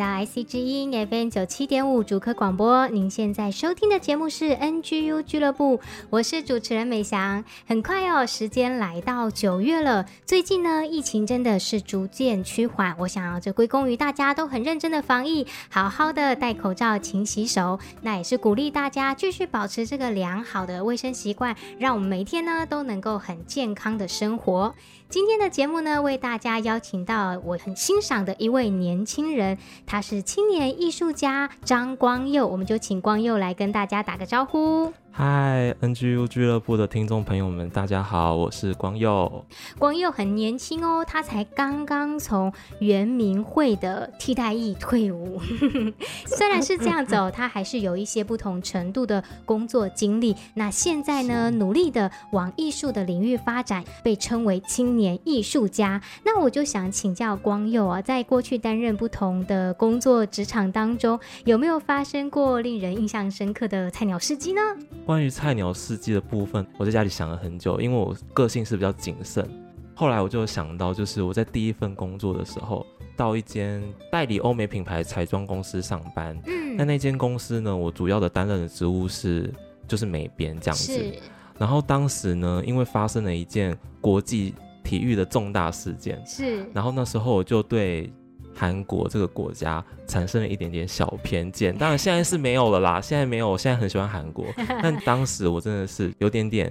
到 IC 之音 FM 九七点五主科广播，您现在收听的节目是 NGU 俱乐部，我是主持人美翔。很快哦，时间来到九月了。最近呢，疫情真的是逐渐趋缓，我想要这归功于大家都很认真的防疫，好好的戴口罩、勤洗手。那也是鼓励大家继续保持这个良好的卫生习惯，让我们每天呢都能够很健康的生活。今天的节目呢，为大家邀请到我很欣赏的一位年轻人，他是青年艺术家张光佑，我们就请光佑来跟大家打个招呼。嗨，NGU 俱乐部的听众朋友们，大家好，我是光佑。光佑很年轻哦，他才刚刚从原民会的替代役退伍。虽然是这样子哦，他还是有一些不同程度的工作经历。那现在呢，努力的往艺术的领域发展，被称为青年艺术家。那我就想请教光佑啊，在过去担任不同的工作职场当中，有没有发生过令人印象深刻的菜鸟事迹呢？关于菜鸟事迹的部分，我在家里想了很久，因为我个性是比较谨慎。后来我就想到，就是我在第一份工作的时候，到一间代理欧美品牌彩妆公司上班。嗯，那那间公司呢，我主要的担任的职务是就是美编这样子。是。然后当时呢，因为发生了一件国际体育的重大事件。是。然后那时候我就对。韩国这个国家产生了一点点小偏见，当然 现在是没有了啦，现在没有，我现在很喜欢韩国，但当时我真的是有点点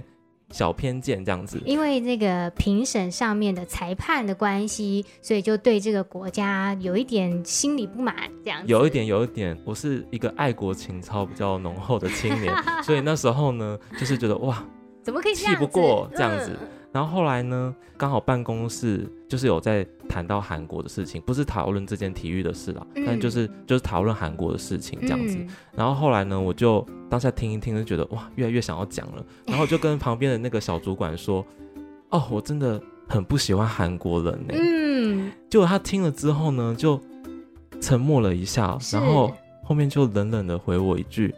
小偏见这样子，因为这个评审上面的裁判的关系，所以就对这个国家有一点心里不满，这样子。有一点，有一点，我是一个爱国情操比较浓厚的青年，所以那时候呢，就是觉得哇，怎么可以气不过这样子。嗯然后后来呢，刚好办公室就是有在谈到韩国的事情，不是讨论这件体育的事啦，嗯、但就是就是讨论韩国的事情这样子。嗯、然后后来呢，我就当下听一听，就觉得哇，越来越想要讲了。然后就跟旁边的那个小主管说：“哦，我真的很不喜欢韩国人呢。”嗯，结果他听了之后呢，就沉默了一下，然后后面就冷冷的回我一句：“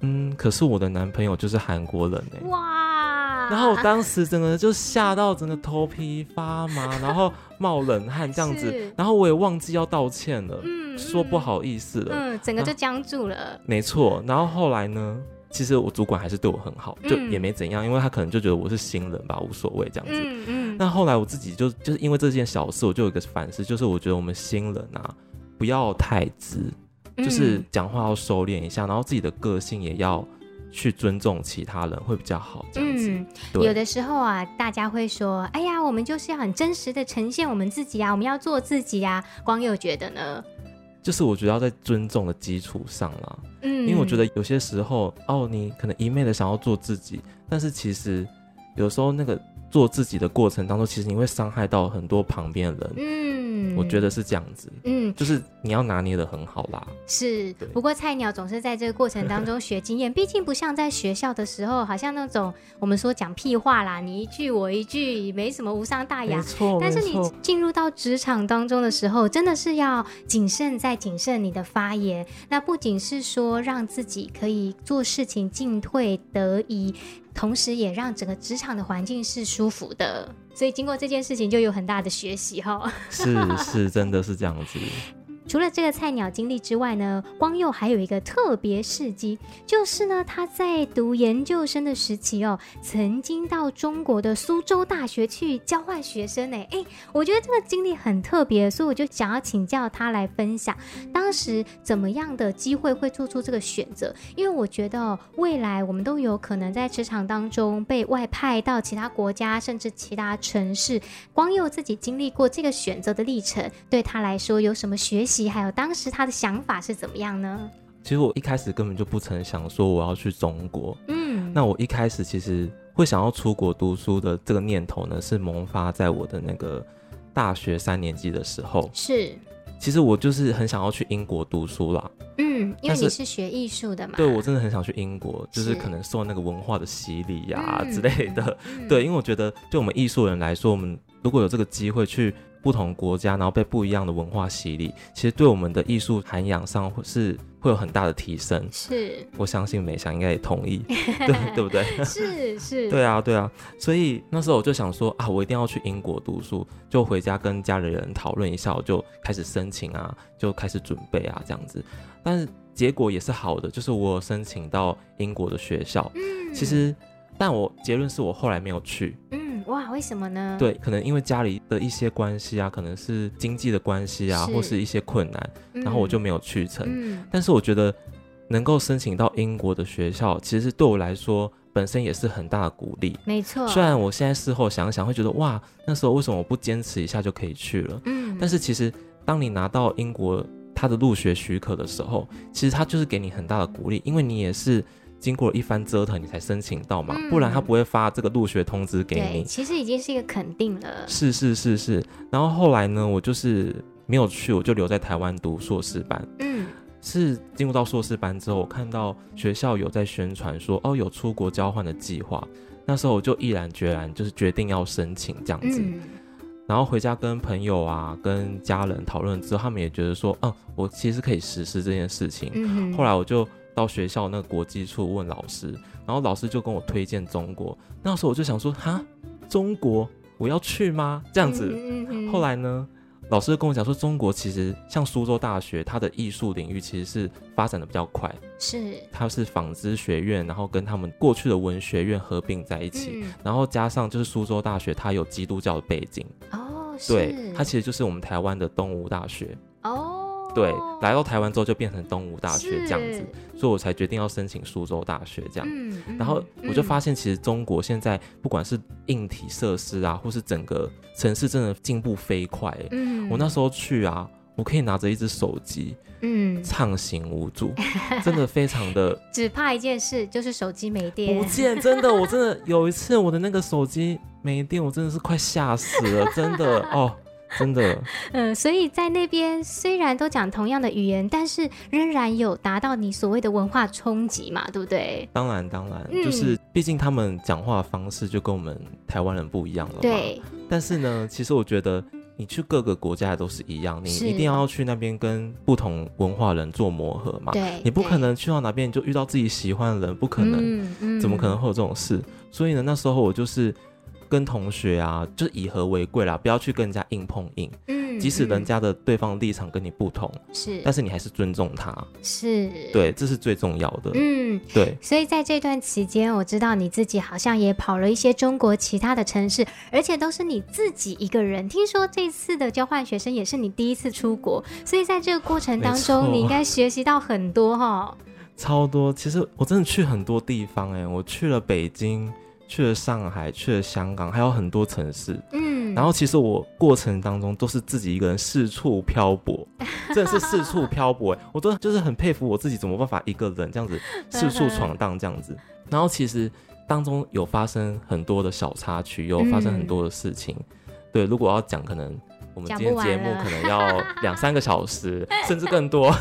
嗯，可是我的男朋友就是韩国人呢。”哇！然后我当时整个就吓到，整个头皮发麻，然后冒冷汗这样子，然后我也忘记要道歉了，嗯、说不好意思了，嗯，整个就僵住了。没错，然后后来呢，其实我主管还是对我很好，就也没怎样，因为他可能就觉得我是新人吧，无所谓这样子。嗯嗯。那后来我自己就就是因为这件小事，我就有一个反思，就是我觉得我们新人啊，不要太直，就是讲话要收敛一下，然后自己的个性也要。去尊重其他人会比较好，这样子。嗯，有的时候啊，大家会说：“哎呀，我们就是要很真实的呈现我们自己啊，我们要做自己啊。”光佑觉得呢？就是我觉得要在尊重的基础上啦，嗯，因为我觉得有些时候哦，你可能一昧的想要做自己，但是其实有时候那个做自己的过程当中，其实你会伤害到很多旁边的人，嗯。我觉得是这样子，嗯，就是你要拿捏的很好啦。是，不过菜鸟总是在这个过程当中学经验，毕竟不像在学校的时候，好像那种我们说讲屁话啦，你一句我一句，没什么无伤大雅。但是你进入到职场当中的时候，真的是要谨慎再谨慎你的发言。那不仅是说让自己可以做事情进退得宜。同时，也让整个职场的环境是舒服的，所以经过这件事情，就有很大的学习哈。是是，真的是这样子。除了这个菜鸟经历之外呢，光佑还有一个特别事迹，就是呢，他在读研究生的时期哦，曾经到中国的苏州大学去交换学生呢。哎，我觉得这个经历很特别，所以我就想要请教他来分享，当时怎么样的机会会做出这个选择？因为我觉得未来我们都有可能在职场当中被外派到其他国家，甚至其他城市。光佑自己经历过这个选择的历程，对他来说有什么学习？习，还有当时他的想法是怎么样呢？其实我一开始根本就不曾想说我要去中国。嗯，那我一开始其实会想要出国读书的这个念头呢，是萌发在我的那个大学三年级的时候。是，其实我就是很想要去英国读书啦。嗯，因为你是学艺术的嘛。对，我真的很想去英国，就是可能受那个文化的洗礼呀、啊、之类的。嗯、对，因为我觉得对我们艺术人来说，我们如果有这个机会去。不同国家，然后被不一样的文化洗礼，其实对我们的艺术涵养上是会有很大的提升。是，我相信美翔应该也同意，对对不对？是是，对啊对啊。所以那时候我就想说啊，我一定要去英国读书，就回家跟家里人讨论一下，我就开始申请啊，就开始准备啊这样子。但是结果也是好的，就是我申请到英国的学校。嗯，其实，但我结论是我后来没有去。嗯。哇，为什么呢？对，可能因为家里的一些关系啊，可能是经济的关系啊，是或是一些困难，嗯、然后我就没有去成。嗯、但是我觉得能够申请到英国的学校，其实对我来说本身也是很大的鼓励。没错。虽然我现在事后想想，会觉得哇，那时候为什么我不坚持一下就可以去了？嗯。但是其实当你拿到英国他的入学许可的时候，其实他就是给你很大的鼓励，因为你也是。经过了一番折腾，你才申请到嘛，嗯、不然他不会发这个入学通知给你。其实已经是一个肯定了。是是是是，然后后来呢，我就是没有去，我就留在台湾读硕士班。嗯，是进入到硕士班之后，我看到学校有在宣传说，哦，有出国交换的计划。那时候我就毅然决然，就是决定要申请这样子。嗯、然后回家跟朋友啊、跟家人讨论之后，他们也觉得说，嗯，我其实可以实施这件事情。嗯，后来我就。到学校那个国际处问老师，然后老师就跟我推荐中国。那时候我就想说，哈，中国我要去吗？这样子。后来呢，老师跟我讲说，中国其实像苏州大学，它的艺术领域其实是发展的比较快。是，它是纺织学院，然后跟他们过去的文学院合并在一起，嗯、然后加上就是苏州大学，它有基督教的背景。哦，对，它其实就是我们台湾的东吴大学。哦。对，来到台湾之后就变成东吴大学这样子，所以我才决定要申请苏州大学这样。嗯嗯、然后我就发现，其实中国现在不管是硬体设施啊，或是整个城市，真的进步飞快。嗯，我那时候去啊，我可以拿着一只手机，嗯，畅行无阻，真的非常的。只怕一件事，就是手机没电。不见，真的，我真的有一次我的那个手机没电，我真的是快吓死了，真的哦。真的，嗯，所以在那边虽然都讲同样的语言，但是仍然有达到你所谓的文化冲击嘛，对不对？当然，当然，嗯、就是毕竟他们讲话的方式就跟我们台湾人不一样了嘛。对。但是呢，其实我觉得你去各个国家都是一样，你一定要去那边跟不同文化人做磨合嘛。对。你不可能去到哪边就遇到自己喜欢的人，不可能，嗯嗯、怎么可能会有这种事？所以呢，那时候我就是。跟同学啊，就是以和为贵啦，不要去跟人家硬碰硬。嗯，即使人家的对方立场跟你不同，是，但是你还是尊重他。是，对，这是最重要的。嗯，对。所以在这段期间，我知道你自己好像也跑了一些中国其他的城市，而且都是你自己一个人。听说这次的交换学生也是你第一次出国，所以在这个过程当中，你应该学习到很多哈。超多，其实我真的去很多地方哎，我去了北京。去了上海，去了香港，还有很多城市。嗯，然后其实我过程当中都是自己一个人四处漂泊，真的是四处漂泊。我都就是很佩服我自己，怎么办法一个人这样子 四处闯荡这样子。然后其实当中有发生很多的小插曲，有发生很多的事情。嗯、对，如果要讲，可能我们今天节目可能要 两三个小时，甚至更多。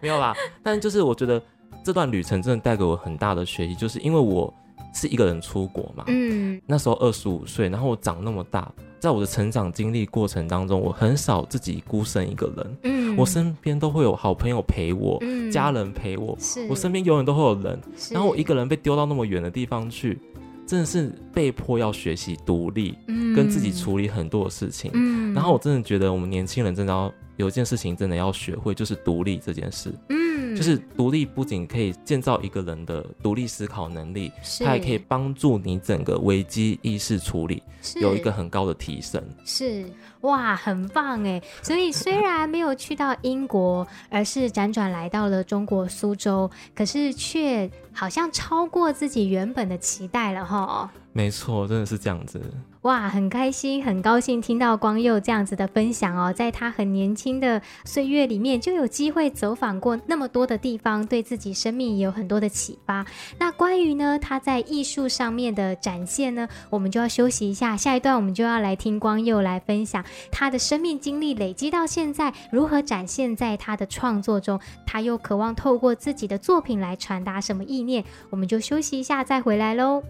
没有啦，但就是我觉得这段旅程真的带给我很大的学习，就是因为我。是一个人出国嘛？嗯，那时候二十五岁，然后我长那么大，在我的成长经历过程当中，我很少自己孤身一个人。嗯，我身边都会有好朋友陪我，嗯，家人陪我，我身边永远都会有人。然后我一个人被丢到那么远的地方去，真的是被迫要学习独立，嗯，跟自己处理很多的事情。嗯，然后我真的觉得我们年轻人真的要有一件事情真的要学会，就是独立这件事。嗯。就是独立，不仅可以建造一个人的独立思考能力，它也可以帮助你整个危机意识处理有一个很高的提升。是哇，很棒哎！所以虽然没有去到英国，而是辗转来到了中国苏州，可是却好像超过自己原本的期待了哈。没错，真的是这样子。哇，很开心，很高兴听到光佑这样子的分享哦，在他很年轻的岁月里面，就有机会走访过那么多的地方，对自己生命也有很多的启发。那关于呢，他在艺术上面的展现呢，我们就要休息一下，下一段我们就要来听光佑来分享他的生命经历累积到现在如何展现在他的创作中，他又渴望透过自己的作品来传达什么意念，我们就休息一下再回来喽。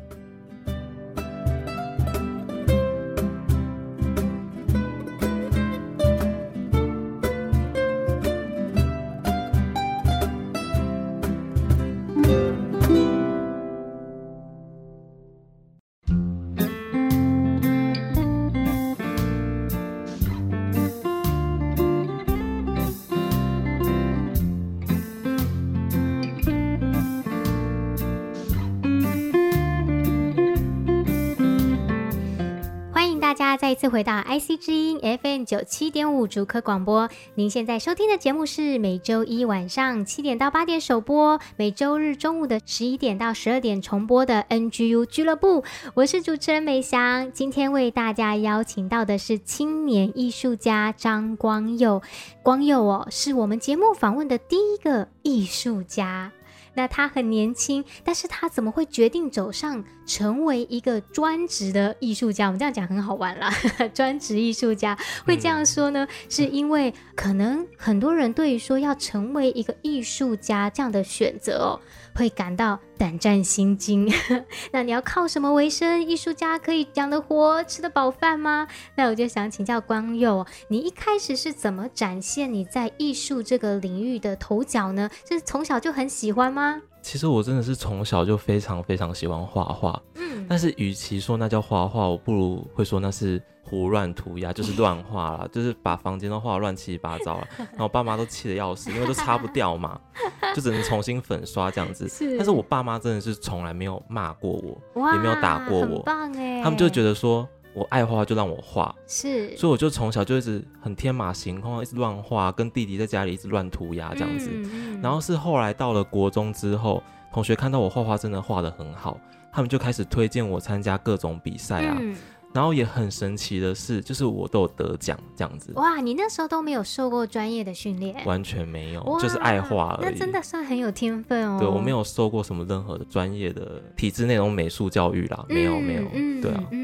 次回到 IC 之音 FM 九七点五竹科广播，您现在收听的节目是每周一晚上七点到八点首播，每周日中午的十一点到十二点重播的 NGU 俱乐部。我是主持人美翔，今天为大家邀请到的是青年艺术家张光佑。光佑哦，是我们节目访问的第一个艺术家。那他很年轻，但是他怎么会决定走上成为一个专职的艺术家？我们这样讲很好玩啦，专职艺术家会这样说呢？嗯、是因为可能很多人对于说要成为一个艺术家这样的选择哦。会感到胆战心惊。那你要靠什么为生？艺术家可以养得活、吃得饱饭吗？那我就想请教光佑，你一开始是怎么展现你在艺术这个领域的头角呢？是从小就很喜欢吗？其实我真的是从小就非常非常喜欢画画。嗯，但是与其说那叫画画，我不如会说那是。胡乱涂鸦 就是乱画啦，就是把房间都画得乱七八糟了，然后我爸妈都气得要死，因为都擦不掉嘛，就只能重新粉刷这样子。是，但是我爸妈真的是从来没有骂过我，也没有打过我，很棒哎。他们就觉得说我爱画就让我画，是，所以我就从小就一直很天马行空，一直乱画，跟弟弟在家里一直乱涂鸦这样子。嗯嗯、然后是后来到了国中之后，同学看到我画画真的画得很好，他们就开始推荐我参加各种比赛啊。嗯然后也很神奇的是，就是我都有得奖这样子。哇，你那时候都没有受过专业的训练？完全没有，就是爱画而已。那真的算很有天分哦。对，我没有受过什么任何的专业的体制内容美术教育啦，没有、嗯、没有。嗯，对啊，嗯，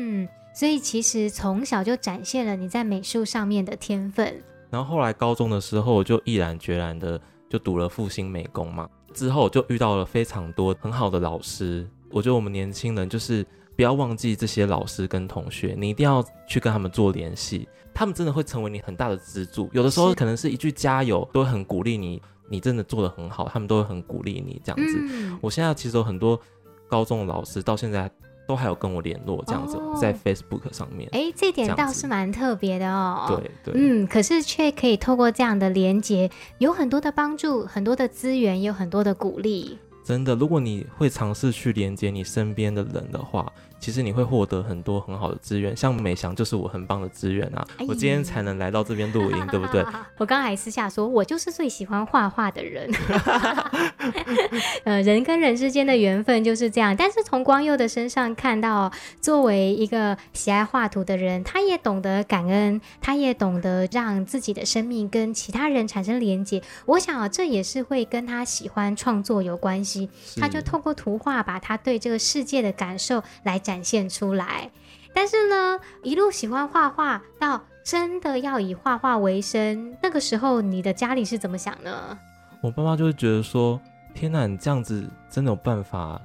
所以其实从小就展现了你在美术上面的天分。然后后来高中的时候，我就毅然决然的就读了复兴美工嘛，之后就遇到了非常多很好的老师。我觉得我们年轻人就是。不要忘记这些老师跟同学，你一定要去跟他们做联系，他们真的会成为你很大的支柱。有的时候可能是一句加油，都会很鼓励你，你真的做得很好，他们都会很鼓励你这样子。嗯、我现在其实有很多高中的老师到现在都还有跟我联络，这样子、哦、在 Facebook 上面。哎，这点倒是蛮特别的哦。对对，嗯，可是却可以透过这样的连接，有很多的帮助，很多的资源，也有很多的鼓励。真的，如果你会尝试去连接你身边的人的话。其实你会获得很多很好的资源，像美翔就是我很棒的资源啊！哎、我今天才能来到这边录音，对不对？我刚还私下说，我就是最喜欢画画的人。呃，人跟人之间的缘分就是这样。但是从光佑的身上看到，作为一个喜爱画图的人，他也懂得感恩，他也懂得让自己的生命跟其他人产生连接。我想啊，这也是会跟他喜欢创作有关系。他就透过图画，把他对这个世界的感受来讲。展现出来，但是呢，一路喜欢画画到真的要以画画为生，那个时候你的家里是怎么想呢？我爸妈就会觉得说：“天哪，你这样子真的有办法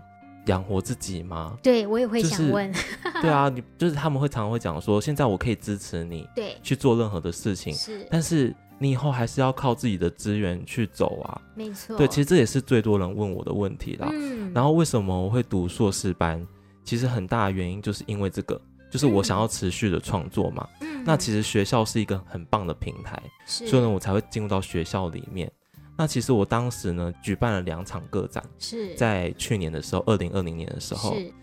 养活自己吗？”对，我也会想问。就是、对啊，你就是他们会常常会讲说：“现在我可以支持你，对，去做任何的事情，是，但是你以后还是要靠自己的资源去走啊。”没错，对，其实这也是最多人问我的问题啦。嗯，然后为什么我会读硕士班？其实很大的原因就是因为这个，就是我想要持续的创作嘛。嗯，那其实学校是一个很棒的平台，所以呢，我才会进入到学校里面。那其实我当时呢，举办了两场个展，是在去年的时候，二零二零年的时候。是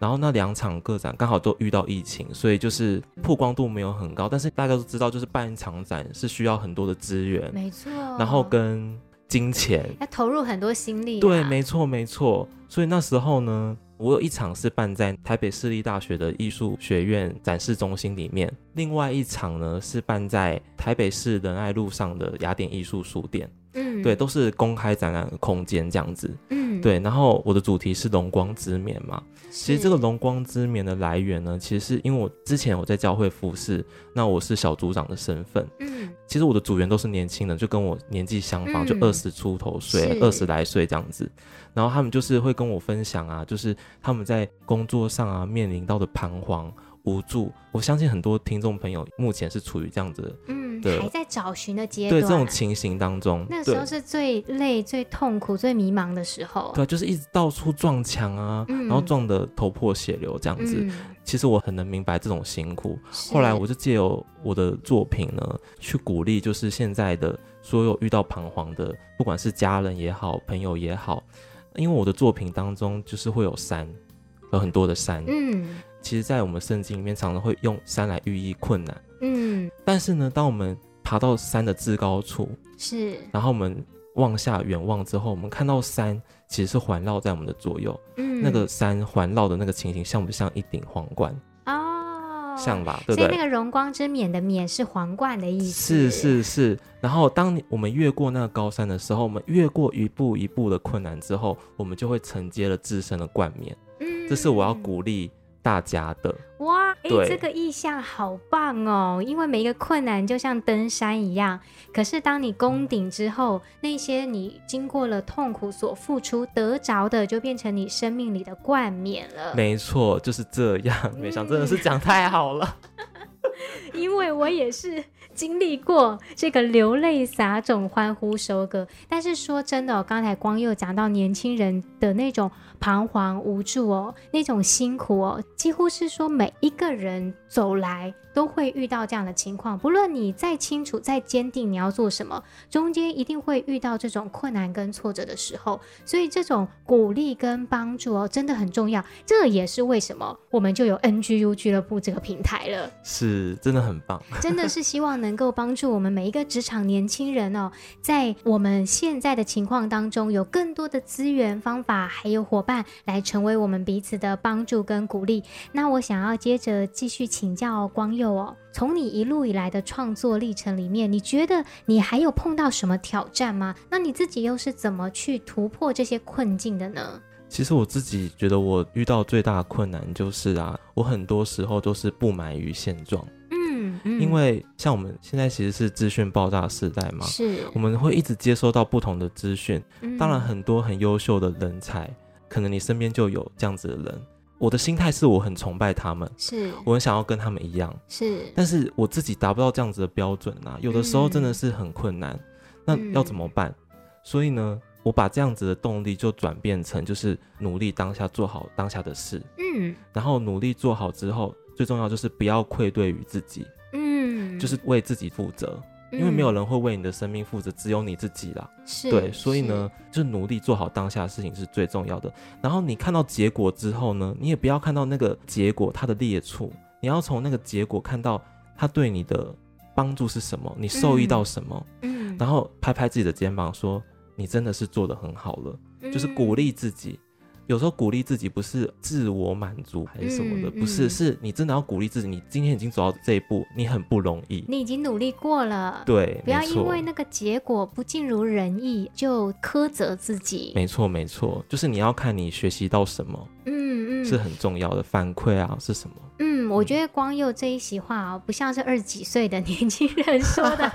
然后那两场个展刚好都遇到疫情，所以就是曝光度没有很高。但是大家都知道，就是办一场展是需要很多的资源，没错。然后跟金钱，要投入很多心力啊。对，没错没错。所以那时候呢，我有一场是办在台北市立大学的艺术学院展示中心里面，另外一场呢是办在台北市仁爱路上的雅典艺术书店。嗯，对，都是公开展览的空间这样子。嗯，对。然后我的主题是龙光之冕嘛。其实这个龙光之棉的来源呢，其实是因为我之前我在教会服侍，那我是小组长的身份。嗯，其实我的组员都是年轻人，就跟我年纪相仿，嗯、就二十出头岁，二十来岁这样子。然后他们就是会跟我分享啊，就是他们在工作上啊面临到的彷徨。无助，我相信很多听众朋友目前是处于这样子还在找寻的阶段，对这种情形当中，那时候是最累、最痛苦、最迷茫的时候，对，就是一直到处撞墙啊，嗯、然后撞得头破血流这样子。嗯、其实我很能明白这种辛苦。后来我就借由我的作品呢，去鼓励，就是现在的所有遇到彷徨的，不管是家人也好，朋友也好，因为我的作品当中就是会有山，有很多的山，嗯。其实，在我们圣经里面，常常会用山来寓意困难。嗯，但是呢，当我们爬到山的至高处，是，然后我们望下远望之后，我们看到山其实是环绕在我们的左右。嗯，那个山环绕的那个情形，像不像一顶皇冠？哦，像吧，对不对？所以那个荣光之冕的冕是皇冠的意思。是是是。然后，当我们越过那个高山的时候，我们越过一步一步的困难之后，我们就会承接了自身的冠冕。嗯，这是我要鼓励。大家的哇，哎，这个意象好棒哦！因为每一个困难就像登山一样，可是当你攻顶之后，那些你经过了痛苦所付出得着的，就变成你生命里的冠冕了。没错，就是这样。没想真的是讲太好了，因为我也是。经历过这个流泪撒种、欢呼收割，但是说真的哦，刚才光佑讲到年轻人的那种彷徨无助哦，那种辛苦哦，几乎是说每一个人走来。都会遇到这样的情况，不论你再清楚、再坚定你要做什么，中间一定会遇到这种困难跟挫折的时候。所以这种鼓励跟帮助哦，真的很重要。这也是为什么我们就有 NGU 俱乐部这个平台了。是，真的很棒，真的是希望能能够帮助我们每一个职场年轻人哦，在我们现在的情况当中，有更多的资源、方法，还有伙伴来成为我们彼此的帮助跟鼓励。那我想要接着继续请教光佑。哦，从你一路以来的创作历程里面，你觉得你还有碰到什么挑战吗？那你自己又是怎么去突破这些困境的呢？其实我自己觉得我遇到最大的困难就是啊，我很多时候都是不满于现状。因为像我们现在其实是资讯爆炸时代嘛，是我们会一直接收到不同的资讯。嗯，当然，很多很优秀的人才，可能你身边就有这样子的人。我的心态是我很崇拜他们，是我很想要跟他们一样，是，但是我自己达不到这样子的标准啊，有的时候真的是很困难，嗯、那要怎么办？嗯、所以呢，我把这样子的动力就转变成就是努力当下做好当下的事，嗯，然后努力做好之后，最重要就是不要愧对于自己，嗯，就是为自己负责。因为没有人会为你的生命负责，只有你自己啦。是，对，所以呢，是就努力做好当下的事情是最重要的。然后你看到结果之后呢，你也不要看到那个结果它的劣处，你要从那个结果看到它对你的帮助是什么，你受益到什么。嗯，然后拍拍自己的肩膀说，你真的是做得很好了，就是鼓励自己。有时候鼓励自己不是自我满足还是什么的，不是，是你真的要鼓励自己。你今天已经走到这一步，你很不容易，你已经努力过了。对，不要因为那个结果不尽如人意就苛责自己。没错，没错，就是你要看你学习到什么，嗯嗯，是很重要的反馈啊，是什么？嗯，我觉得光佑这一席话啊，不像是二十几岁的年轻人说的。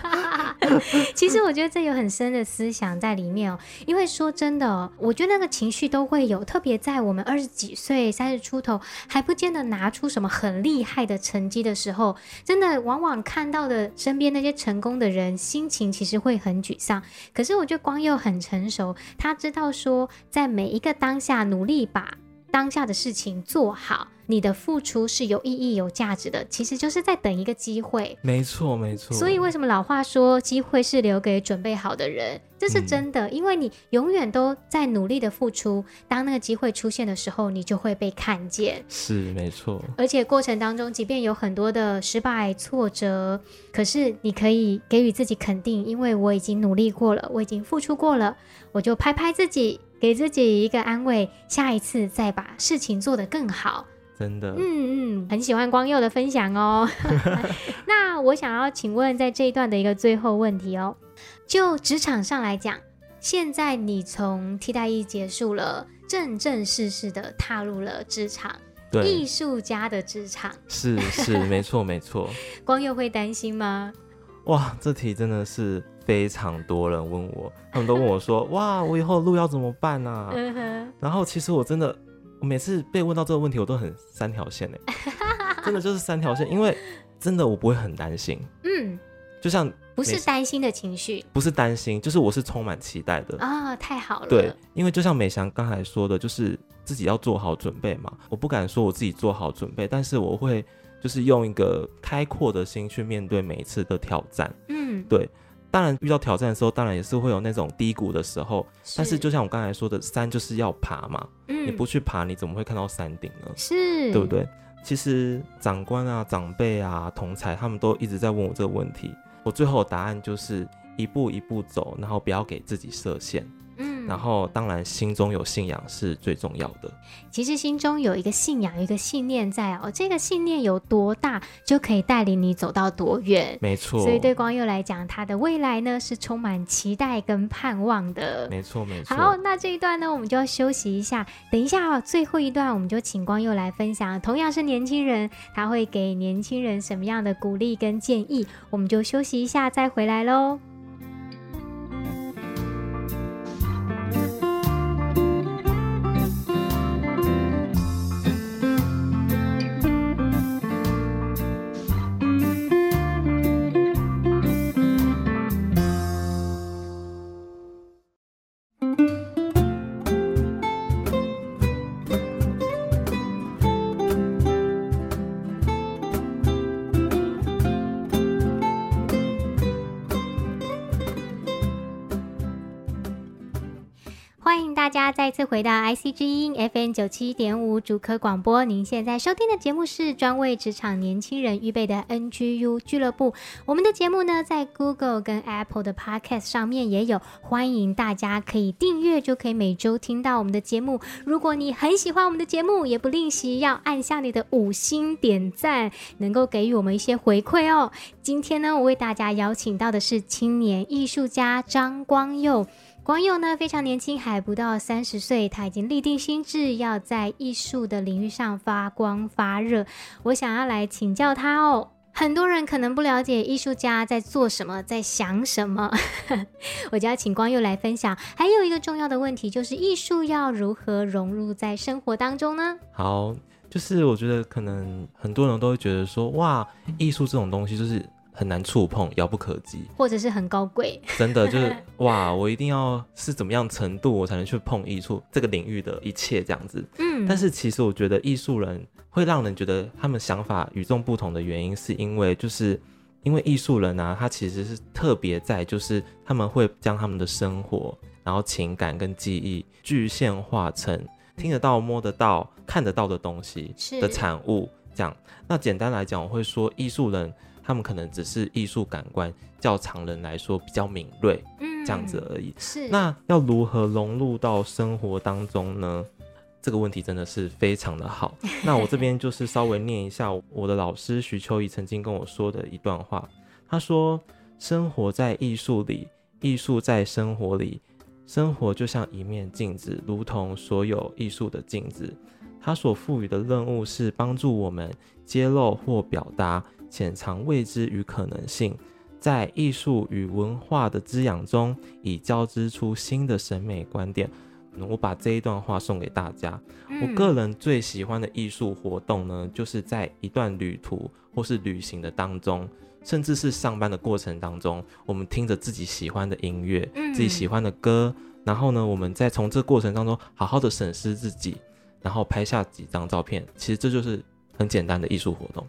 其实我觉得这有很深的思想在里面哦。因为说真的，我觉得那个情绪都会有，特别在我们二十几岁、三十出头还不见得拿出什么很厉害的成绩的时候，真的往往看到的身边那些成功的人，心情其实会很沮丧。可是我觉得光佑很成熟，他知道说在每一个当下努力把当下的事情做好。你的付出是有意义、有价值的，其实就是在等一个机会。没错，没错。所以为什么老话说机会是留给准备好的人？这是真的，嗯、因为你永远都在努力的付出，当那个机会出现的时候，你就会被看见。是，没错。而且过程当中，即便有很多的失败、挫折，可是你可以给予自己肯定，因为我已经努力过了，我已经付出过了，我就拍拍自己，给自己一个安慰，下一次再把事情做得更好。真的，嗯嗯，很喜欢光佑的分享哦。那我想要请问，在这一段的一个最后问题哦，就职场上来讲，现在你从替代役结束了，正正式式的踏入了职场，对，艺术家的职场，是是，没错没错。光佑会担心吗？哇，这题真的是非常多人问我，他们都问我说，哇，我以后路要怎么办呢？啊？嗯，然后其实我真的。我每次被问到这个问题，我都很三条线哎，真的就是三条线，因为真的我不会很担心，嗯，就像不是担心的情绪，不是担心，就是我是充满期待的啊、哦，太好了，对，因为就像美翔刚才说的，就是自己要做好准备嘛，我不敢说我自己做好准备，但是我会就是用一个开阔的心去面对每一次的挑战，嗯，对。当然，遇到挑战的时候，当然也是会有那种低谷的时候。是，但是，就像我刚才说的，山就是要爬嘛。嗯，你不去爬，你怎么会看到山顶呢？是，对不对？其实，长官啊、长辈啊、同才，他们都一直在问我这个问题。我最后的答案就是一步一步走，然后不要给自己设限。然后，当然，心中有信仰是最重要的。其实，心中有一个信仰，有一个信念在哦。这个信念有多大，就可以带领你走到多远。没错。所以，对光佑来讲，他的未来呢是充满期待跟盼望的。没错，没错。好，那这一段呢，我们就要休息一下。等一下哦，最后一段，我们就请光佑来分享。同样是年轻人，他会给年轻人什么样的鼓励跟建议？我们就休息一下，再回来喽。再次回到 IC 之音 FM 九七点五主科广播，您现在收听的节目是专为职场年轻人预备的 NGU 俱乐部。我们的节目呢，在 Google 跟 Apple 的 Podcast 上面也有，欢迎大家可以订阅，就可以每周听到我们的节目。如果你很喜欢我们的节目，也不吝惜要按下你的五星点赞，能够给予我们一些回馈哦。今天呢，我为大家邀请到的是青年艺术家张光佑。光佑呢，非常年轻，还不到三十岁，他已经立定心智，要在艺术的领域上发光发热。我想要来请教他哦。很多人可能不了解艺术家在做什么，在想什么，我就要请光佑来分享。还有一个重要的问题，就是艺术要如何融入在生活当中呢？好，就是我觉得可能很多人都会觉得说，哇，艺术这种东西就是。很难触碰，遥不可及，或者是很高贵。真的就是 哇，我一定要是怎么样程度，我才能去碰艺术这个领域的一切这样子。嗯，但是其实我觉得艺术人会让人觉得他们想法与众不同的原因，是因为就是因为艺术人啊，他其实是特别在就是他们会将他们的生活，然后情感跟记忆具现化成听得到、摸得到、看得到的东西的产物。这样，那简单来讲，我会说艺术人。他们可能只是艺术感官较常人来说比较敏锐，嗯，这样子而已。是。那要如何融入到生活当中呢？这个问题真的是非常的好。那我这边就是稍微念一下我的老师徐秋怡曾经跟我说的一段话。他说：“生活在艺术里，艺术在生活里，生活就像一面镜子，如同所有艺术的镜子。他所赋予的任务是帮助我们揭露或表达。”潜藏未知与可能性，在艺术与文化的滋养中，以交织出新的审美观点。我把这一段话送给大家。我个人最喜欢的艺术活动呢，就是在一段旅途或是旅行的当中，甚至是上班的过程当中，我们听着自己喜欢的音乐，自己喜欢的歌，然后呢，我们再从这过程当中好好的审视自己。然后拍下几张照片，其实这就是很简单的艺术活动，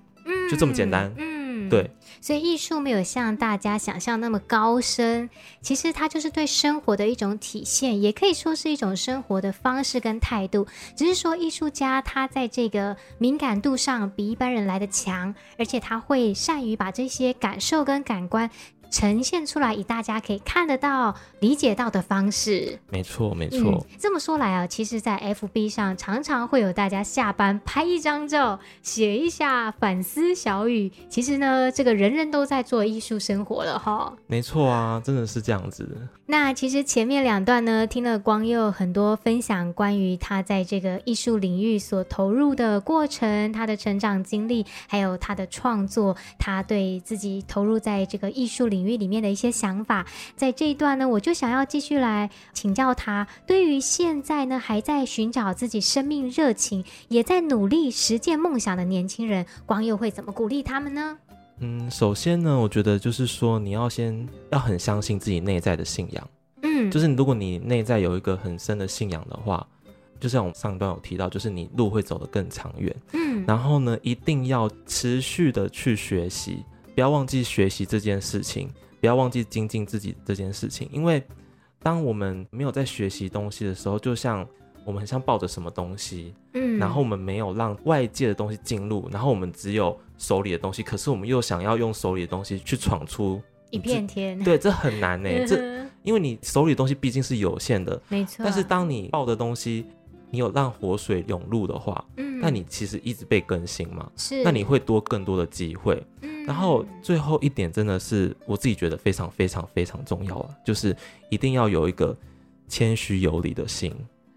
嗯，就这么简单，嗯，对。所以艺术没有像大家想象那么高深，其实它就是对生活的一种体现，也可以说是一种生活的方式跟态度。只是说艺术家他在这个敏感度上比一般人来的强，而且他会善于把这些感受跟感官。呈现出来以大家可以看得到、理解到的方式。没错，没错、嗯。这么说来啊，其实，在 FB 上常常会有大家下班拍一张照，写一下反思小语。其实呢，这个人人都在做艺术生活了哈。没错啊，真的是这样子。那其实前面两段呢，听了光佑很多分享关于他在这个艺术领域所投入的过程、他的成长经历，还有他的创作，他对自己投入在这个艺术领域里面的一些想法。在这一段呢，我就想要继续来请教他，对于现在呢还在寻找自己生命热情，也在努力实践梦想的年轻人，光佑会怎么鼓励他们呢？嗯，首先呢，我觉得就是说，你要先要很相信自己内在的信仰。嗯，就是如果你内在有一个很深的信仰的话，就像我上一段有提到，就是你路会走得更长远。嗯，然后呢，一定要持续的去学习，不要忘记学习这件事情，不要忘记精进自己这件事情。因为当我们没有在学习东西的时候，就像我们很像抱着什么东西，嗯，然后我们没有让外界的东西进入，然后我们只有。手里的东西，可是我们又想要用手里的东西去闯出一片天，对，这很难呢。这因为你手里的东西毕竟是有限的，没错。但是当你抱的东西，你有让活水涌入的话，嗯，那你其实一直被更新嘛，是。那你会多更多的机会，嗯。然后最后一点真的是我自己觉得非常非常非常重要啊，就是一定要有一个谦虚有礼的心，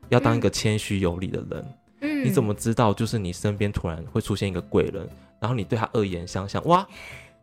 要当一个谦虚有礼的人。嗯，你怎么知道就是你身边突然会出现一个贵人？然后你对他恶言相向，哇，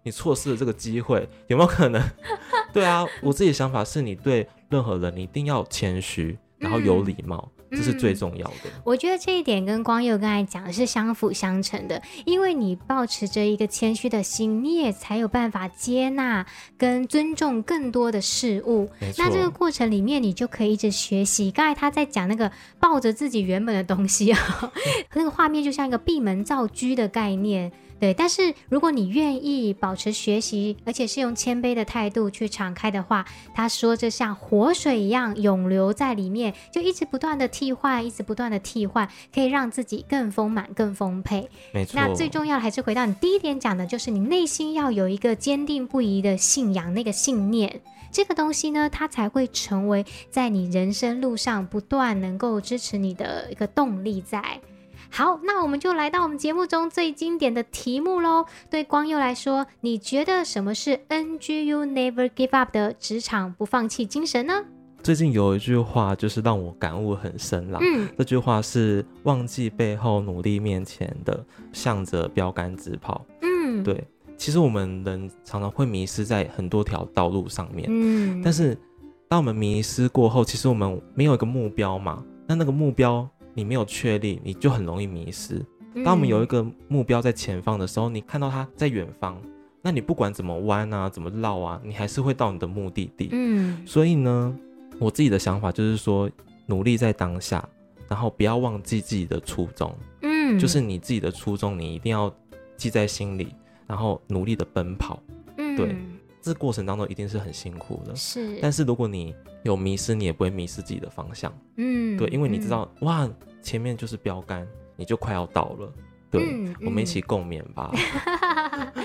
你错失了这个机会，有没有可能？对啊，我自己的想法是你对任何人，你一定要谦虚，然后有礼貌，嗯、这是最重要的、嗯。我觉得这一点跟光佑刚才讲的是相辅相成的，因为你保持着一个谦虚的心，你也才有办法接纳跟尊重更多的事物。那这个过程里面，你就可以一直学习。刚才他在讲那个抱着自己原本的东西啊，嗯、那个画面就像一个闭门造车的概念。对，但是如果你愿意保持学习，而且是用谦卑的态度去敞开的话，他说这像活水一样涌流在里面，就一直不断的替换，一直不断的替换，可以让自己更丰满、更丰沛。没错。那最重要的还是回到你第一点讲的，就是你内心要有一个坚定不移的信仰，那个信念，这个东西呢，它才会成为在你人生路上不断能够支持你的一个动力在。好，那我们就来到我们节目中最经典的题目喽。对光佑来说，你觉得什么是 NGU Never Give Up 的职场不放弃精神呢？最近有一句话就是让我感悟很深啦。嗯，这句话是忘记背后，努力面前的，向着标杆直跑。嗯，对。其实我们人常常会迷失在很多条道路上面。嗯，但是当我们迷失过后，其实我们没有一个目标嘛。那那个目标。你没有确立，你就很容易迷失。当我们有一个目标在前方的时候，你看到它在远方，那你不管怎么弯啊，怎么绕啊，你还是会到你的目的地。嗯，所以呢，我自己的想法就是说，努力在当下，然后不要忘记自己的初衷。嗯，就是你自己的初衷，你一定要记在心里，然后努力的奔跑。嗯，对。这过程当中一定是很辛苦的，是。但是如果你有迷失，你也不会迷失自己的方向。嗯，对，因为你知道，嗯、哇，前面就是标杆，你就快要到了。对，嗯、我们一起共勉吧。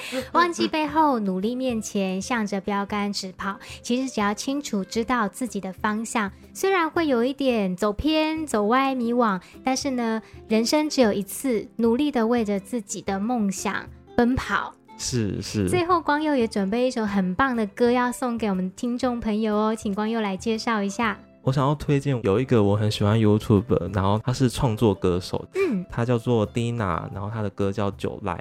忘记背后，努力面前，向着标杆直跑。其实只要清楚知道自己的方向，虽然会有一点走偏、走歪、迷惘，但是呢，人生只有一次，努力的为着自己的梦想奔跑。是是，最后光佑也准备一首很棒的歌要送给我们听众朋友哦，请光佑来介绍一下。我想要推荐有一个我很喜欢 YouTube，然后他是创作歌手，嗯，他叫做 Dina，然后他的歌叫《酒赖》。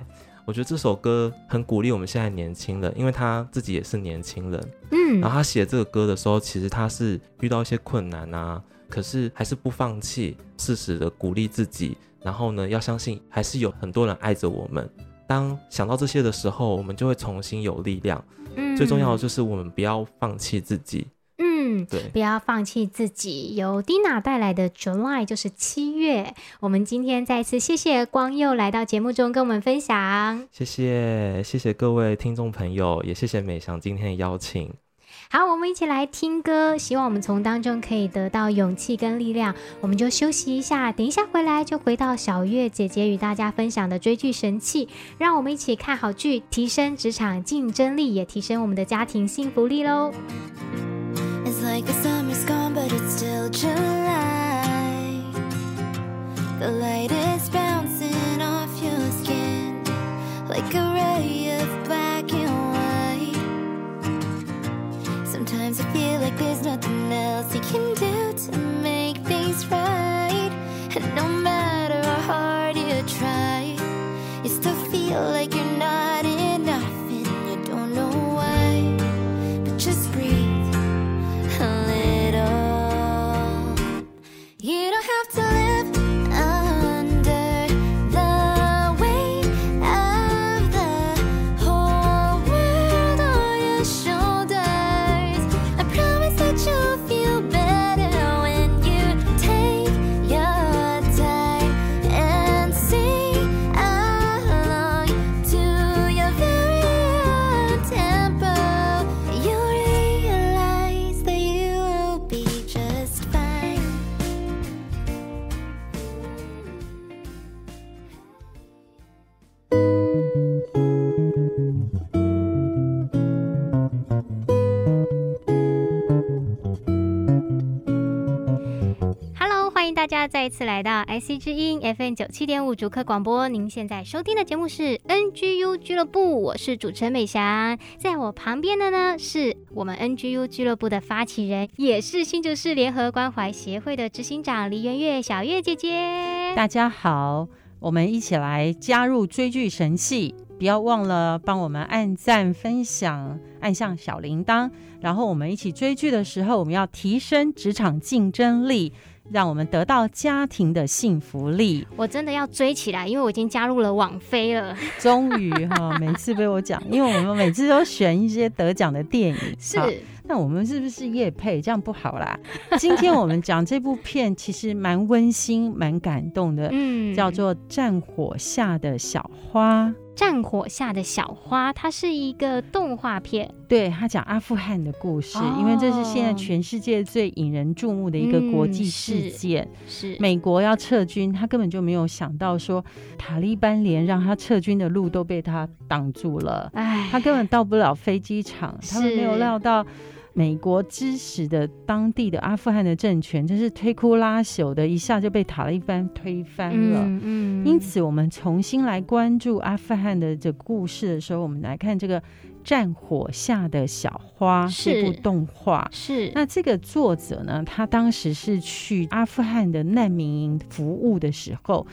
我觉得这首歌很鼓励我们现在年轻人，因为他自己也是年轻人，嗯，然后他写这个歌的时候，其实他是遇到一些困难啊，可是还是不放弃，适时的鼓励自己，然后呢，要相信还是有很多人爱着我们。当想到这些的时候，我们就会重新有力量。嗯，最重要的就是我们不要放弃自己。嗯，嗯，对，不要放弃自己。由 Dina 带来的 July 就是七月。我们今天再次谢谢光佑来到节目中跟我们分享。谢谢，谢谢各位听众朋友，也谢谢美翔今天的邀请。好，我们一起来听歌，希望我们从当中可以得到勇气跟力量。我们就休息一下，等一下回来就回到小月姐姐与大家分享的追剧神器，让我们一起看好剧，提升职场竞争力，也提升我们的家庭幸福力喽。It's like the summer's gone, but it's still July. The light is bouncing off your skin like a ray of black Sometimes I feel like there's nothing else you can do to make things right. And no matter how hard you try, you still feel like you're 次来到 IC 之音 FM 九七点五主客广播。您现在收听的节目是 NGU 俱乐部，我是主持人美霞。在我旁边的呢，是我们 NGU 俱乐部的发起人，也是新竹市联合关怀协会的执行长黎元月小月姐姐。大家好，我们一起来加入追剧神器，不要忘了帮我们按赞、分享、按下小铃铛。然后我们一起追剧的时候，我们要提升职场竞争力，让我们得到家庭的幸福力。我真的要追起来，因为我已经加入了网飞了。终于哈，每次被我讲，因为我们每次都选一些得奖的电影。是。那我们是不是业配？这样不好啦。今天我们讲这部片，其实蛮温馨、蛮感动的。嗯，叫做《战火下的小花》。战火下的小花，它是一个动画片。对，它讲阿富汗的故事，哦，因为这是现在全世界最引人注目的一个国际事件。是美国要撤军，他根本就没有想到说塔利班连让他撤军的路都被他挡住了。哎，他根本到不了飞机场，他们没有料到。美国支持的当地的阿富汗的政权，真是推枯拉朽的，一下就被塔利班推翻了。嗯，嗯，因此，我们重新来关注阿富汗的这故事的时候，我们来看这个《战火下的小花》这部动画。是，那这个作者呢，他当时是去阿富汗的难民营服务的时候，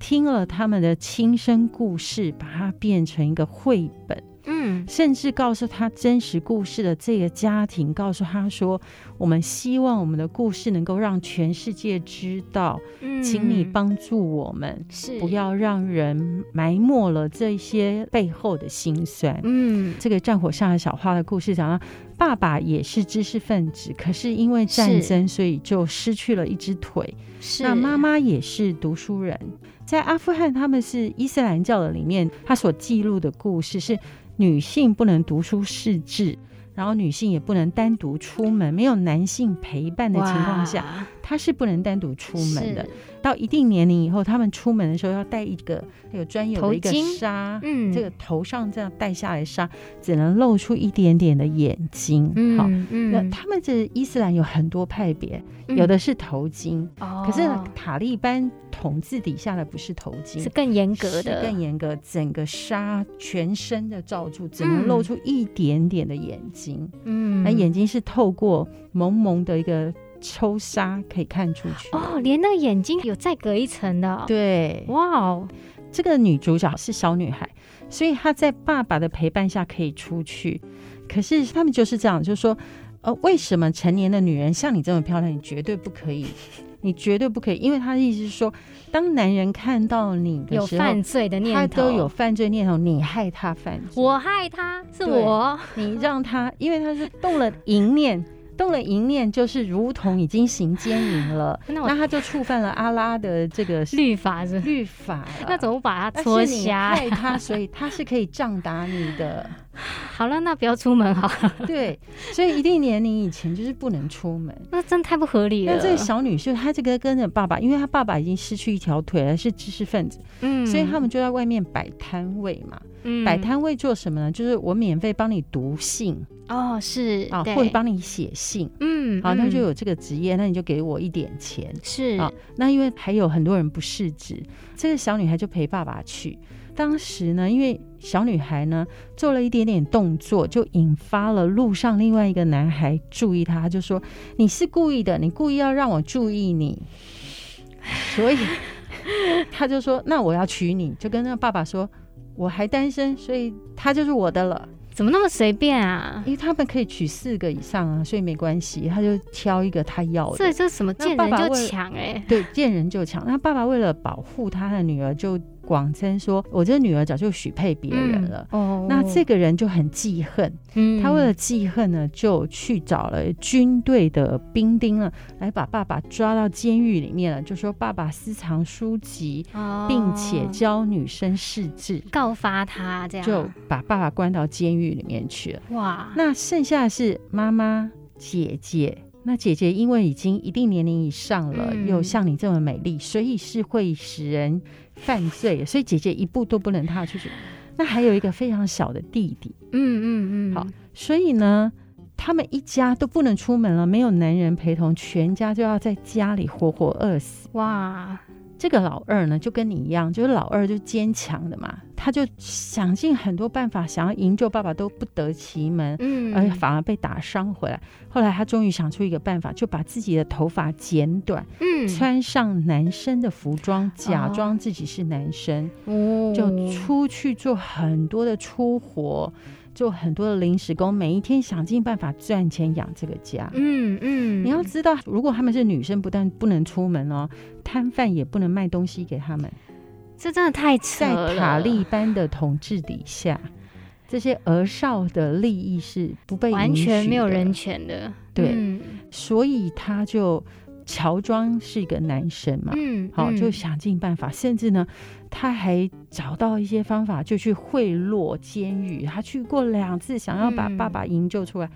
听了他们的亲身故事，把它变成一个绘本。嗯，甚至告诉他真实故事的这个家庭，告诉他说：“我们希望我们的故事能够让全世界知道，嗯，请你帮助我们，是不要让人埋没了这些背后的辛酸。”嗯，这个战火下的小花的故事讲到，爸爸也是知识分子，可是因为战争，所以就失去了一只腿。是，那妈妈也是读书人，在阿富汗，他们是伊斯兰教的里面，他所记录的故事是。女性不能读书识字，然后女性也不能单独出门，没有男性陪伴的情况下，她是不能单独出门的。到一定年龄以后，他们出门的时候要戴一个有专有的一个纱，嗯，这个头上这样戴下来纱，只能露出一点点的眼睛。嗯、好，嗯、那他们这伊斯兰有很多派别，嗯、有的是头巾，哦、可是塔利班统治底下的不是头巾，是更严格的，更严格，整个纱全身的罩住，只能露出一点点的眼睛。嗯，那眼睛是透过蒙蒙的一个。抽纱可以看出去哦，连那个眼睛有再隔一层的哦。对，哇哦，这个女主角是小女孩，所以她在爸爸的陪伴下可以出去。可是他们就是这样，就是说，呃，为什么成年的女人像你这么漂亮，你绝对不可以，你绝对不可以，因为她的意思是说，当男人看到你的时候，有犯罪的念头，他都有犯罪念头，你害他犯罪，我害他是我，你让他，因为他是动了淫念。动了淫念，就是如同已经行奸淫了，那，那他就触犯了阿拉的这个律法是律法，那怎么把他戳瞎？害他，所以他是可以杖打你的。好了，那不要出门好了。对，所以一定年龄以前就是不能出门，那真的太不合理了。那这个小女婿，她这个跟着爸爸，因为她爸爸已经失去一条腿了，是知识分子，嗯，所以他们就在外面摆摊位嘛。嗯，摆摊位做什么呢？就是我免费帮你读信哦，是啊，或者帮你写信，嗯，好，那就有这个职业，那你就给我一点钱，是啊。那因为还有很多人不识字，这个小女孩就陪爸爸去。当时呢，因为小女孩呢做了一点点动作，就引发了路上另外一个男孩注意她，就说：“你是故意的，你故意要让我注意你。”所以 他就说：“那我要娶你。”就跟那个爸爸说：“我还单身，所以他就是我的了。”怎么那么随便啊？因为他们可以娶四个以上啊，所以没关系，他就挑一个他要的。所以这什么见人就抢哎、欸？对，见人就抢。那爸爸为了保护他的女儿，就。广称说：“我这女儿早就许配别人了。嗯”哦，那这个人就很记恨。嗯，他为了记恨呢，就去找了军队的兵丁了，来把爸爸抓到监狱里面了。就说爸爸私藏书籍，哦、并且教女生识字，告发他，这样就把爸爸关到监狱里面去了。哇！那剩下的是妈妈、姐姐。那姐姐因为已经一定年龄以上了，嗯、又像你这么美丽，所以是会使人。犯罪，所以姐姐一步都不能踏出去。那还有一个非常小的弟弟，嗯嗯嗯，好，所以呢，他们一家都不能出门了，没有男人陪同，全家就要在家里活活饿死。哇！这个老二呢，就跟你一样，就是老二就坚强的嘛，他就想尽很多办法，想要营救爸爸都不得其门，嗯，而反而被打伤回来。后来他终于想出一个办法，就把自己的头发剪短，嗯，穿上男生的服装，假装自己是男生，哦，就出去做很多的粗活。做很多的临时工，每一天想尽办法赚钱养这个家。嗯嗯，你要知道，如果他们是女生，不但不能出门哦，摊贩也不能卖东西给他们。这真的太扯了。在塔利班的统治底下，这些儿少的利益是不被完全没有人权的。对，嗯、所以他就。乔装是一个男生嘛，嗯，好，就想尽办法，甚至呢，他还找到一些方法，就去贿赂监狱。他去过两次，想要把爸爸营救出来，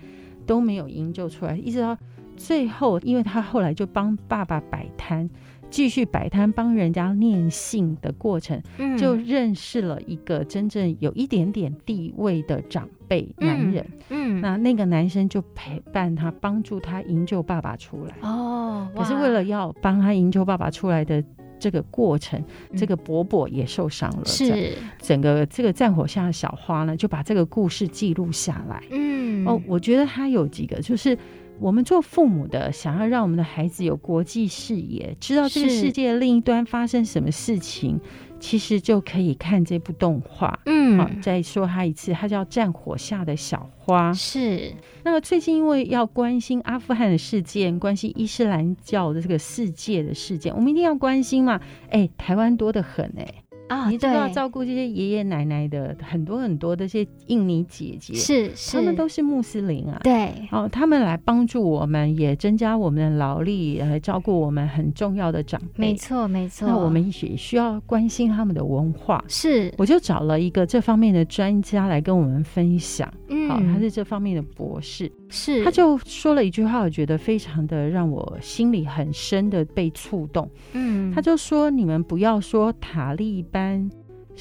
都没有营救出来，一直到最后，因为他后来就帮爸爸摆摊。继续摆摊帮人家念信的过程，嗯、就认识了一个真正有一点点地位的长辈男人。嗯，嗯那那个男生就陪伴他，帮助他营救爸爸出来。哦，可是为了要帮他营救爸爸出来的这个过程，嗯、这个伯伯也受伤了。是整个这个战火下的小花呢，就把这个故事记录下来。嗯，哦，我觉得他有几个就是。我们做父母的，想要让我们的孩子有国际视野，知道这个世界另一端发生什么事情，其实就可以看这部动画。嗯，好，再说它一次，它叫《战火下的小花》。是。那么最近因为要关心阿富汗的事件，关心伊斯兰教的这个世界的事件，我们一定要关心嘛？哎，台湾多得很哎。啊，你知道照顾这些爷爷奶奶的很多很多的这些印尼姐姐，是是，他们都是穆斯林啊。对，哦，他们来帮助我们，也增加我们的劳力，来照顾我们很重要的长辈。没错，没错。那我们也需要关心他们的文化。是，我就找了一个这方面的专家来跟我们分享。嗯，好，他是这方面的博士。是，他就说了一句话，我觉得非常的让我心里很深的被触动。嗯，他就说：“你们不要说塔利班。”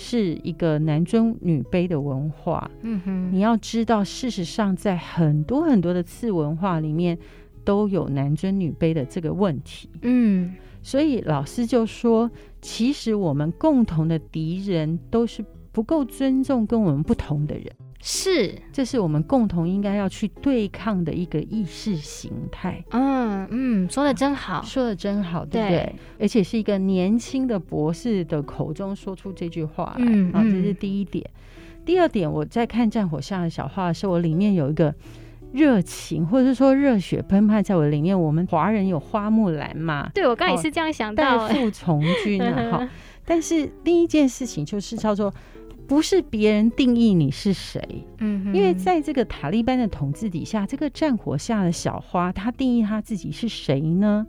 是一个男尊女卑的文化。嗯哼，你要知道，事实上，在很多很多的次文化里面，都有男尊女卑的这个问题。嗯，所以老师就说，其实我们共同的敌人都是不够尊重跟我们不同的人。是，这是我们共同应该要去对抗的一个意识形态。嗯嗯，说的真好，啊，说的真好，对不对？对，而且是一个年轻的博士的口中说出这句话来。嗯，啊，这是第一点。嗯，第二点，我在看《战火下的小花》的时候，我里面有一个热情，或者是说热血澎湃在我里面。我们华人有花木兰嘛？对，我刚也是这样想到，代父从军啊。好，但是另一件事情就是叫做。不是别人定义你是谁。嗯，因为在这个塔利班的统治底下，这个战火下的小花，她定义她自己是谁呢？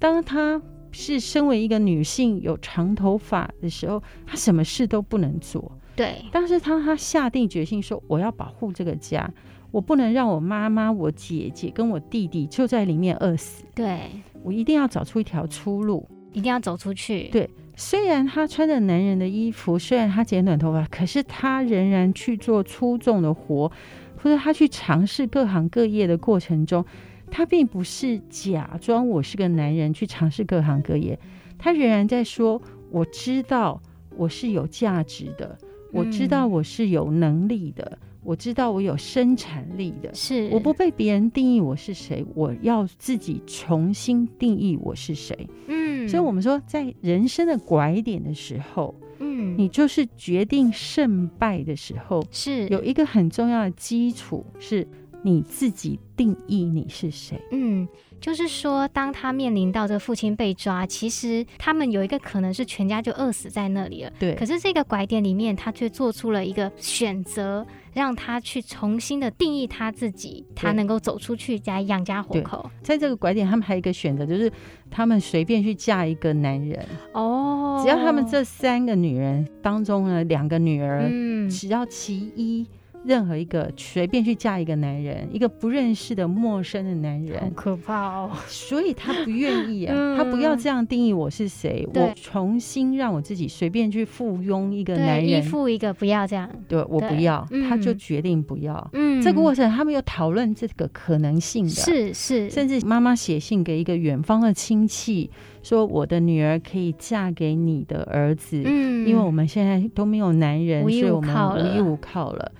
当她是身为一个女性，有长头发的时候，她什么事都不能做。对，但是当她下定决心说：“我要保护这个家，我不能让我妈妈、我姐姐跟我弟弟就在里面饿死。对，我一定要找出一条出路，一定要走出去。”对。虽然他穿着男人的衣服，虽然他剪短头发，可是他仍然去做粗重的活，或者他去尝试各行各业的过程中，他并不是假装我是个男人去尝试各行各业，他仍然在说：“我知道我是有价值的，我知道我是有能力的，我知道我有生产力的，是我不被别人定义我是谁，我要自己重新定义我是谁。”嗯。所以，我们说，在人生的拐点的时候，嗯，你就是决定胜败的时候，是有一个很重要的基础，是你自己定义你是谁。嗯，就是说，当他面临到这父亲被抓，其实他们有一个可能是全家就饿死在那里了。对。可是这个拐点里面，他却做出了一个选择。让他去重新的定义他自己，他能够走出去，再养家活口。在这个拐点，他们还有一个选择，就是他们随便去嫁一个男人。哦，只要他们这三个女人当中呢，两个女儿，嗯，只要其一。任何一个随便去嫁一个男人，一个不认识的陌生的男人，好可怕哦！所以他不愿意啊，嗯、他不要这样定义我是谁，我重新让我自己随便去附庸一个男人，依附一个，不要这样。对，我不要，嗯、他就决定不要。嗯，这个过程他们有讨论这个可能性的，是是，甚至妈妈写信给一个远方的亲戚，说我的女儿可以嫁给你的儿子，嗯，因为我们现在都没有男人，所以我们无依无靠了。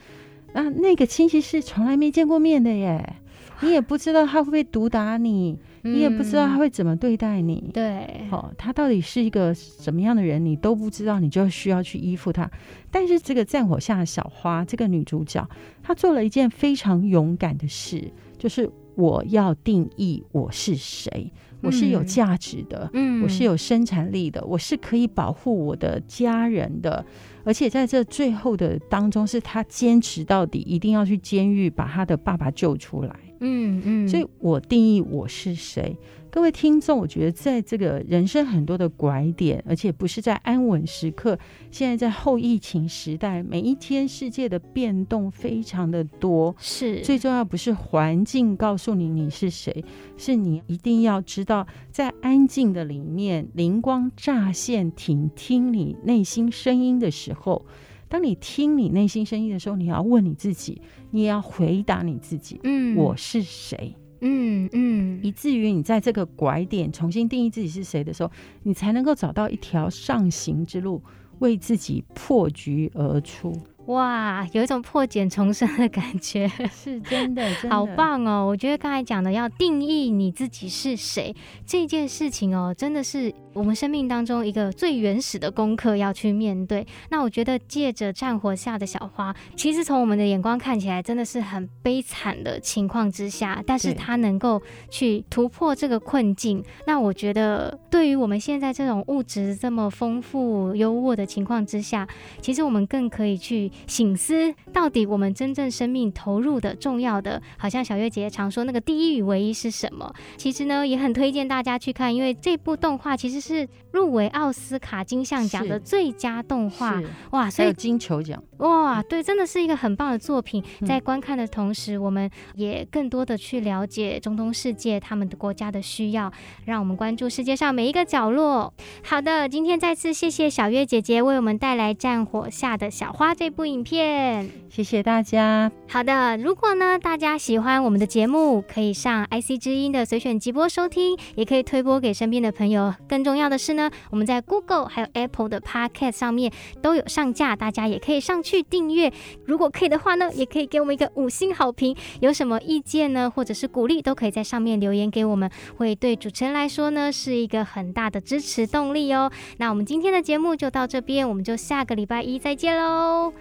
啊，那个亲戚是从来没见过面的耶，你也不知道他会不会毒打你，嗯、你也不知道他会怎么对待你。对，哦，他到底是一个什么样的人，你都不知道，你就需要去依附他。但是这个战火下的小花，这个女主角，她做了一件非常勇敢的事，就是我要定义我是谁。我是有价值的，嗯，我是有生产力的，我是可以保护我的家人的，而且在这最后的当中，是他坚持到底，一定要去监狱把他的爸爸救出来，嗯嗯，所以我定义我是谁。各位听众，我觉得在这个人生很多的拐点，而且不是在安稳时刻，现在在后疫情时代，每一天世界的变动非常的多，是。最重要不是环境告诉你你是谁，是你一定要知道，在安静的里面，灵光乍现，挺听你内心声音的时候，当你听你内心声音的时候，你要问你自己，你也要回答你自己，嗯，我是谁？嗯嗯，以至于你在这个拐点重新定义自己是谁的时候，你才能够找到一条上行之路，为自己破局而出。哇，有一种破茧重生的感觉，是真的，真的好棒哦！我觉得刚才讲的要定义你自己是谁这件事情哦，真的是我们生命当中一个最原始的功课要去面对。那我觉得借着战火下的小花，其实从我们的眼光看起来真的是很悲惨的情况之下，但是它能够去突破这个困境。那我觉得对于我们现在这种物质这么丰富优渥的情况之下，其实我们更可以去。省思到底我们真正生命投入的重要的，好像小月姐姐常说那个第一与唯一是什么？其实呢，也很推荐大家去看，因为这部动画其实是入围奥斯卡金像奖的最佳动画，哇，所以还有金球奖，哇，对，真的是一个很棒的作品。在观看的同时，我们也更多的去了解中东世界他们的国家的需要，让我们关注世界上每一个角落。好的，今天再次谢谢小月姐姐为我们带来《战火下的小花》这部。影片，谢谢大家。好的，如果呢大家喜欢我们的节目，可以上 IC 之音的随选直播收听，也可以推播给身边的朋友。更重要的是呢，我们在 Google 还有 Apple 的 Podcast 上面都有上架，大家也可以上去订阅。如果可以的话呢，也可以给我们一个五星好评。有什么意见呢，或者是鼓励，都可以在上面留言给我们，会对主持人来说呢是一个很大的支持动力哦。那我们今天的节目就到这边，我们就下个礼拜一再见喽。